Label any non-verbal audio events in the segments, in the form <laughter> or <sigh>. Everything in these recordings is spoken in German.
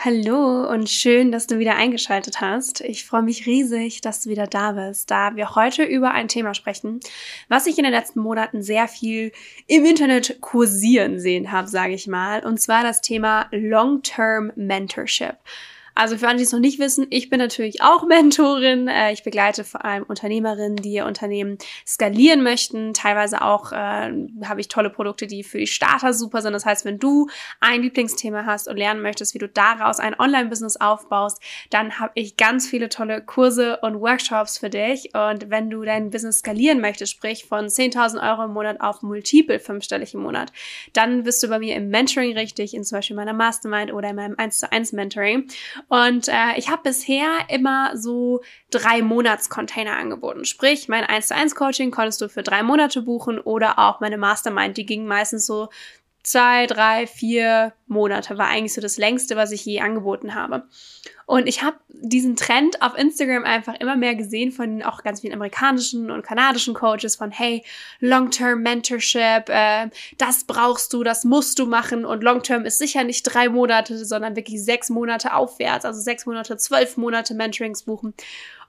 Hallo und schön, dass du wieder eingeschaltet hast. Ich freue mich riesig, dass du wieder da bist, da wir heute über ein Thema sprechen, was ich in den letzten Monaten sehr viel im Internet kursieren sehen habe, sage ich mal, und zwar das Thema Long-Term Mentorship. Also für alle, die es noch nicht wissen, ich bin natürlich auch Mentorin. Äh, ich begleite vor allem Unternehmerinnen, die ihr Unternehmen skalieren möchten. Teilweise auch äh, habe ich tolle Produkte, die für die Starter super sind. Das heißt, wenn du ein Lieblingsthema hast und lernen möchtest, wie du daraus ein Online-Business aufbaust, dann habe ich ganz viele tolle Kurse und Workshops für dich. Und wenn du dein Business skalieren möchtest, sprich von 10.000 Euro im Monat auf multiple fünfstellig im Monat, dann bist du bei mir im Mentoring richtig, in zum Beispiel meiner Mastermind oder in meinem 1 zu 1 Mentoring. Und äh, ich habe bisher immer so drei Monats-Container angeboten. Sprich, mein 1 zu 1 Coaching konntest du für drei Monate buchen oder auch meine Mastermind, die ging meistens so zwei, drei, vier Monate war eigentlich so das längste, was ich je angeboten habe. Und ich habe diesen Trend auf Instagram einfach immer mehr gesehen von auch ganz vielen amerikanischen und kanadischen Coaches von hey, Long-Term Mentorship, äh, das brauchst du, das musst du machen und Long-Term ist sicher nicht drei Monate, sondern wirklich sechs Monate aufwärts, also sechs Monate, zwölf Monate Mentorings buchen.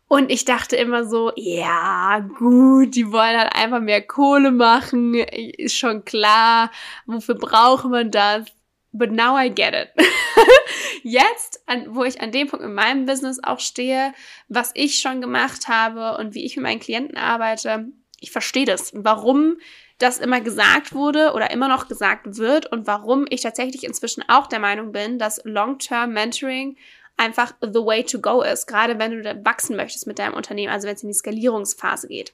Und ich dachte immer so, ja, gut, die wollen halt einfach mehr Kohle machen, ist schon klar, wofür braucht man das? But now I get it. <laughs> Jetzt, an, wo ich an dem Punkt in meinem Business auch stehe, was ich schon gemacht habe und wie ich mit meinen Klienten arbeite, ich verstehe das. Warum das immer gesagt wurde oder immer noch gesagt wird und warum ich tatsächlich inzwischen auch der Meinung bin, dass Long-Term Mentoring einfach the way to go ist, gerade wenn du wachsen möchtest mit deinem Unternehmen, also wenn es in die Skalierungsphase geht.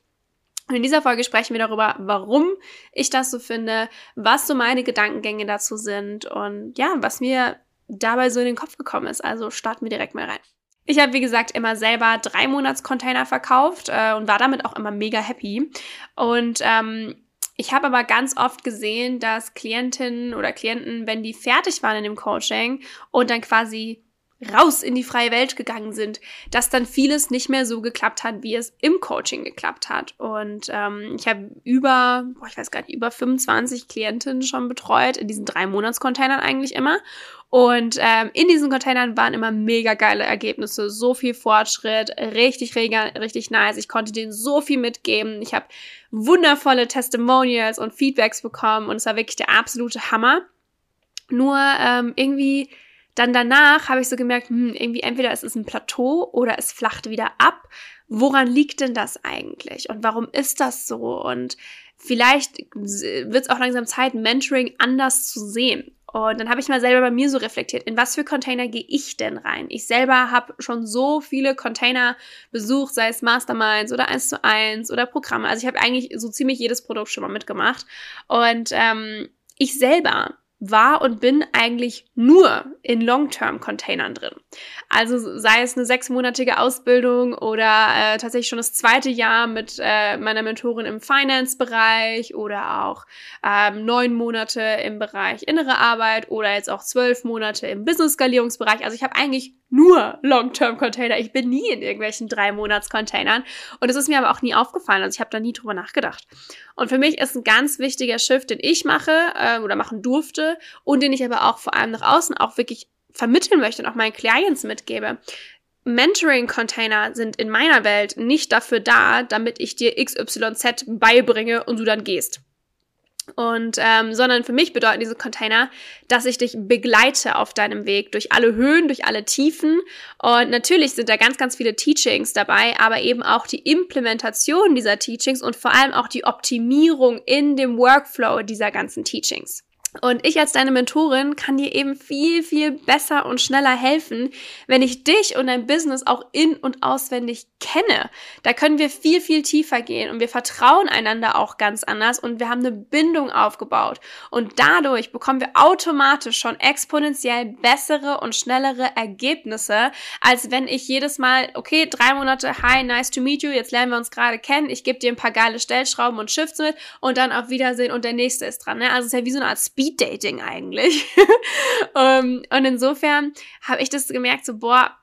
Und in dieser Folge sprechen wir darüber, warum ich das so finde, was so meine Gedankengänge dazu sind und ja, was mir dabei so in den Kopf gekommen ist. Also starten wir direkt mal rein. Ich habe, wie gesagt, immer selber drei Monats-Container verkauft äh, und war damit auch immer mega happy. Und ähm, ich habe aber ganz oft gesehen, dass Klientinnen oder Klienten, wenn die fertig waren in dem Coaching und dann quasi raus in die freie Welt gegangen sind, dass dann vieles nicht mehr so geklappt hat, wie es im Coaching geklappt hat. Und ähm, ich habe über, boah, ich weiß gar nicht, über 25 Klientinnen schon betreut, in diesen drei Monats-Containern eigentlich immer. Und ähm, in diesen Containern waren immer mega geile Ergebnisse, so viel Fortschritt, richtig, richtig, nice. Ich konnte denen so viel mitgeben. Ich habe wundervolle Testimonials und Feedbacks bekommen und es war wirklich der absolute Hammer. Nur ähm, irgendwie dann danach habe ich so gemerkt, hm, irgendwie entweder ist es ein Plateau oder es flacht wieder ab. Woran liegt denn das eigentlich? Und warum ist das so? Und vielleicht wird es auch langsam Zeit, Mentoring anders zu sehen. Und dann habe ich mal selber bei mir so reflektiert, in was für Container gehe ich denn rein? Ich selber habe schon so viele Container besucht, sei es Masterminds oder 1 zu 1 oder Programme. Also ich habe eigentlich so ziemlich jedes Produkt schon mal mitgemacht. Und ähm, ich selber war und bin eigentlich nur in Long-Term-Containern drin. Also sei es eine sechsmonatige Ausbildung oder äh, tatsächlich schon das zweite Jahr mit äh, meiner Mentorin im Finance-Bereich oder auch ähm, neun Monate im Bereich innere Arbeit oder jetzt auch zwölf Monate im Business-Skalierungsbereich. Also ich habe eigentlich nur Long-Term-Container. Ich bin nie in irgendwelchen drei Monats-Containern. Und es ist mir aber auch nie aufgefallen. Also ich habe da nie drüber nachgedacht. Und für mich ist ein ganz wichtiger Shift, den ich mache äh, oder machen durfte und den ich aber auch vor allem nach außen auch wirklich vermitteln möchte und auch meinen Clients mitgebe. Mentoring-Container sind in meiner Welt nicht dafür da, damit ich dir XYZ beibringe und du dann gehst. Und ähm, sondern für mich bedeuten diese Container, dass ich dich begleite auf deinem Weg durch alle Höhen, durch alle Tiefen. Und natürlich sind da ganz, ganz viele Teachings dabei, aber eben auch die Implementation dieser Teachings und vor allem auch die Optimierung in dem Workflow dieser ganzen Teachings. Und ich als deine Mentorin kann dir eben viel, viel besser und schneller helfen, wenn ich dich und dein Business auch in und auswendig kenne. Da können wir viel, viel tiefer gehen und wir vertrauen einander auch ganz anders und wir haben eine Bindung aufgebaut. Und dadurch bekommen wir automatisch schon exponentiell bessere und schnellere Ergebnisse, als wenn ich jedes Mal, okay, drei Monate, hi, nice to meet you, jetzt lernen wir uns gerade kennen, ich gebe dir ein paar geile Stellschrauben und Shifts mit und dann auf Wiedersehen und der nächste ist dran. Ne? Also es ist ja wie so eine Art Speed Speed-Dating eigentlich. um, <laughs> ähm, und insofern habe ich das gemerkt, so, boah,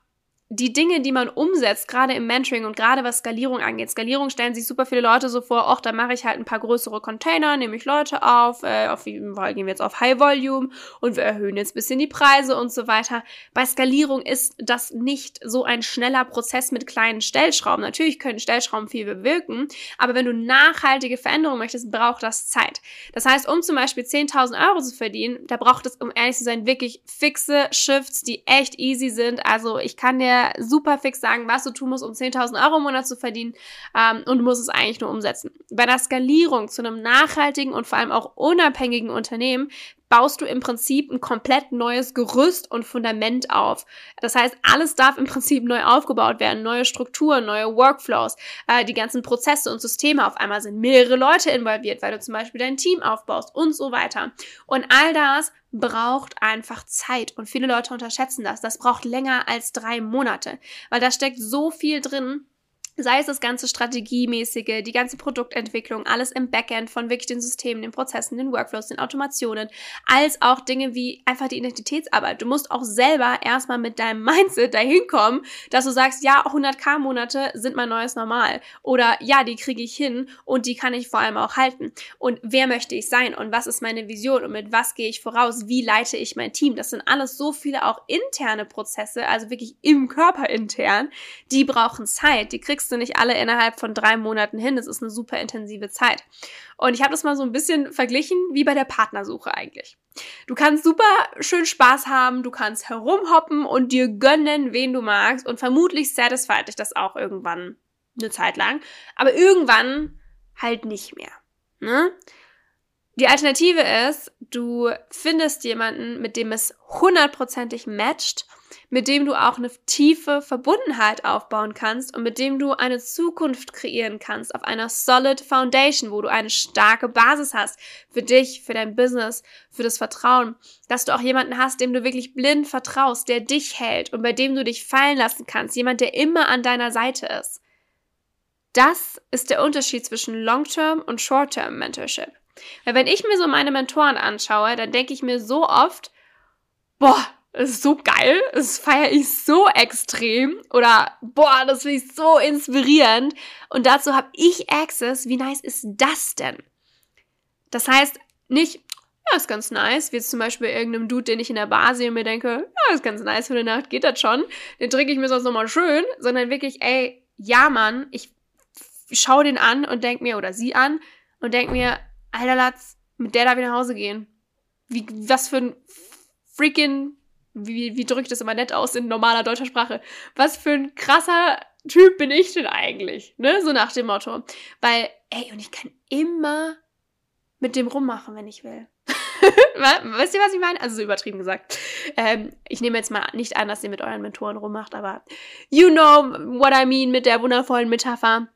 die Dinge, die man umsetzt, gerade im Mentoring und gerade was Skalierung angeht. Skalierung stellen sich super viele Leute so vor, ach, da mache ich halt ein paar größere Container, nehme ich Leute auf, äh, auf jeden Fall gehen wir jetzt auf High Volume und wir erhöhen jetzt bisschen die Preise und so weiter. Bei Skalierung ist das nicht so ein schneller Prozess mit kleinen Stellschrauben. Natürlich können Stellschrauben viel bewirken, aber wenn du nachhaltige Veränderungen möchtest, braucht das Zeit. Das heißt, um zum Beispiel 10.000 Euro zu verdienen, da braucht es, um ehrlich zu sein, wirklich fixe Shifts, die echt easy sind. Also ich kann super fix sagen, was du tun musst, um 10.000 Euro im Monat zu verdienen ähm, und du musst es eigentlich nur umsetzen. Bei der Skalierung zu einem nachhaltigen und vor allem auch unabhängigen Unternehmen baust du im Prinzip ein komplett neues Gerüst und Fundament auf. Das heißt, alles darf im Prinzip neu aufgebaut werden, neue Strukturen, neue Workflows, äh, die ganzen Prozesse und Systeme. Auf einmal sind mehrere Leute involviert, weil du zum Beispiel dein Team aufbaust und so weiter. Und all das braucht einfach Zeit und viele Leute unterschätzen das. Das braucht länger als drei Monate, weil da steckt so viel drin, sei es das ganze Strategiemäßige, die ganze Produktentwicklung, alles im Backend von wirklich den Systemen, den Prozessen, den Workflows, den Automationen, als auch Dinge wie einfach die Identitätsarbeit. Du musst auch selber erstmal mit deinem <laughs> Mindset dahin kommen, dass du sagst, ja, 100k Monate sind mein neues Normal oder ja, die kriege ich hin und die kann ich vor allem auch halten. Und wer möchte ich sein und was ist meine Vision und mit was gehe ich voraus? Wie leite ich mein Team? Das sind alles so viele auch interne Prozesse, also wirklich im Körper intern, die brauchen Zeit, die kriegst kriegst du nicht alle innerhalb von drei Monaten hin. Das ist eine super intensive Zeit. Und ich habe das mal so ein bisschen verglichen wie bei der Partnersuche eigentlich. Du kannst super schön Spaß haben, du kannst herumhoppen und dir gönnen, wen du magst und vermutlich satisfied dich das auch irgendwann eine Zeit lang. Aber irgendwann halt nicht mehr. Ne? Die Alternative ist, du findest jemanden, mit dem es hundertprozentig matcht, mit dem du auch eine tiefe Verbundenheit aufbauen kannst und mit dem du eine Zukunft kreieren kannst auf einer solid Foundation, wo du eine starke Basis hast für dich, für dein Business, für das Vertrauen, dass du auch jemanden hast, dem du wirklich blind vertraust, der dich hält und bei dem du dich fallen lassen kannst, jemand, der immer an deiner Seite ist. Das ist der Unterschied zwischen Long-Term und Short-Term Mentorship. Weil wenn ich mir so meine Mentoren anschaue, dann denke ich mir so oft, boah, das ist so geil, das feiere ich so extrem. Oder boah, das finde ich so inspirierend. Und dazu habe ich Access, wie nice ist das denn? Das heißt nicht, ja, ist ganz nice, wie jetzt zum Beispiel irgendeinem Dude, den ich in der Bar sehe und mir denke, ja, ist ganz nice für eine Nacht, geht das schon, den trinke ich mir sonst nochmal schön, sondern wirklich, ey, ja Mann, ich schaue den an und denke mir, oder sie an und denke mir, Alter Latz, mit der darf ich nach Hause gehen. Wie, was für ein freaking, wie, wie drückt das immer nett aus in normaler deutscher Sprache? Was für ein krasser Typ bin ich denn eigentlich? Ne? So nach dem Motto. Weil, ey, und ich kann immer mit dem rummachen, wenn ich will. <laughs> Weißt ihr, was ich meine? Also so übertrieben gesagt. Ähm, ich nehme jetzt mal nicht an, dass ihr mit euren Mentoren rummacht, aber you know what I mean mit der wundervollen Metapher.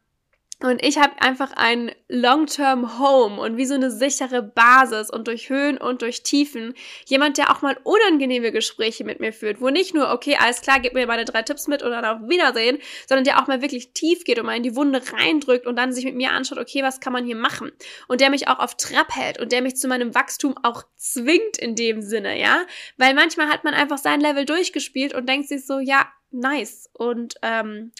Und ich habe einfach ein Long-Term Home und wie so eine sichere Basis und durch Höhen und durch Tiefen. Jemand, der auch mal unangenehme Gespräche mit mir führt, wo nicht nur, okay, alles klar, gib mir meine drei Tipps mit und dann auf Wiedersehen, sondern der auch mal wirklich tief geht und mal in die Wunde reindrückt und dann sich mit mir anschaut, okay, was kann man hier machen? Und der mich auch auf Trab hält und der mich zu meinem Wachstum auch zwingt in dem Sinne, ja? Weil manchmal hat man einfach sein Level durchgespielt und denkt sich so, ja, nice. Und ähm,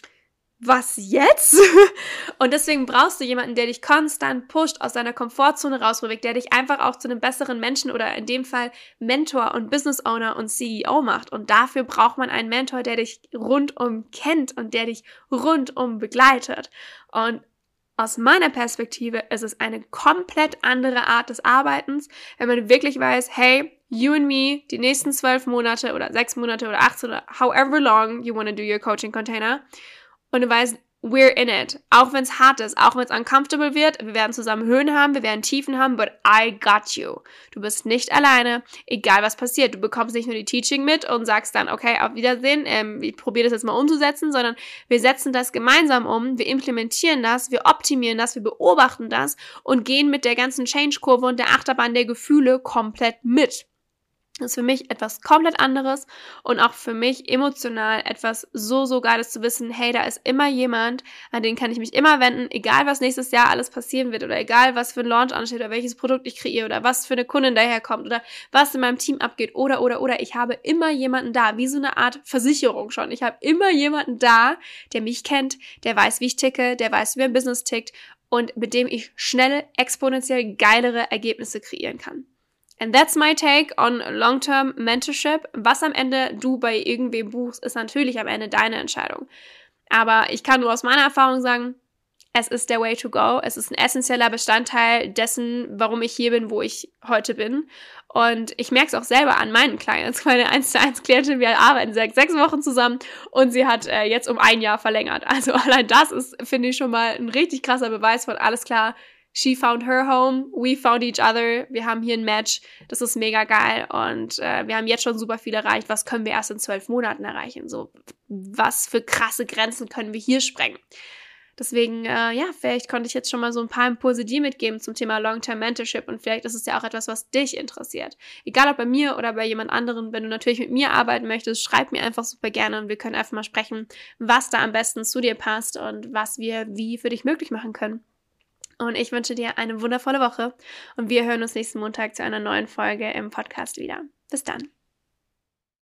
was jetzt? <laughs> Und deswegen brauchst du jemanden, der dich konstant pusht, aus deiner Komfortzone rausbewegt, der dich einfach auch zu einem besseren Menschen oder in dem Fall Mentor und Business Owner und CEO macht. Und dafür braucht man einen Mentor, der dich rundum kennt und der dich rundum begleitet. Und aus meiner Perspektive ist es eine komplett andere Art des Arbeitens, wenn man wirklich weiß, hey, you and me, die nächsten zwölf Monate oder sechs Monate oder 18 oder however long you want to do your coaching container, und du weißt, we're in it. Auch wenn es hart ist, auch wenn es uncomfortable wird. Wir werden zusammen Höhen haben, wir werden Tiefen haben, but I got you. Du bist nicht alleine, egal was passiert. Du bekommst nicht nur die Teaching mit und sagst dann, okay, auf Wiedersehen, ähm, ich probiere das jetzt mal umzusetzen, sondern wir setzen das gemeinsam um, wir implementieren das, wir optimieren das, wir beobachten das und gehen mit der ganzen Change-Kurve und der Achterbahn der Gefühle komplett mit. Ist für mich etwas komplett anderes und auch für mich emotional etwas so, so geiles zu wissen, hey, da ist immer jemand, an den kann ich mich immer wenden, egal was nächstes Jahr alles passieren wird oder egal was für ein Launch ansteht oder welches Produkt ich kreiere oder was für eine Kundin daherkommt oder was in meinem Team abgeht oder, oder, oder. Ich habe immer jemanden da, wie so eine Art Versicherung schon. Ich habe immer jemanden da, der mich kennt, der weiß, wie ich ticke, der weiß, wie ein Business tickt und mit dem ich schnelle, exponentiell geilere Ergebnisse kreieren kann. And that's my take on Long-Term Mentorship. Was am Ende du bei irgendwem buchst, ist natürlich am Ende deine Entscheidung. Aber ich kann nur aus meiner Erfahrung sagen, es ist der Way to go. Es ist ein essentieller Bestandteil dessen, warum ich hier bin, wo ich heute bin. Und ich merke es auch selber an meinen Clients. <laughs> Meine 1 zu 1 Klientin, wir arbeiten seit sechs Wochen zusammen und sie hat äh, jetzt um ein Jahr verlängert. <laughs> Also allein das ist, finde ich, schon mal ein richtig krasser Beweis von alles klar She found her home, we found each other. Wir haben hier ein Match. Das ist mega geil. Und äh, wir haben jetzt schon super viel erreicht. Was können wir erst in zwölf Monaten erreichen? So, was für krasse Grenzen können wir hier sprengen? Deswegen, äh, ja, vielleicht konnte ich jetzt schon mal so ein paar Impulse dir mitgeben zum Thema Long-Term Mentorship und vielleicht ist es ja auch etwas, was dich interessiert. Egal ob bei mir oder bei jemand anderen, wenn du natürlich mit mir arbeiten möchtest, schreib mir einfach super gerne und wir können einfach mal sprechen, was da am besten zu dir passt und was wir wie für dich möglich machen können. Und ich wünsche dir eine wundervolle Woche und wir hören uns nächsten Montag zu einer neuen Folge im Podcast wieder. Bis dann.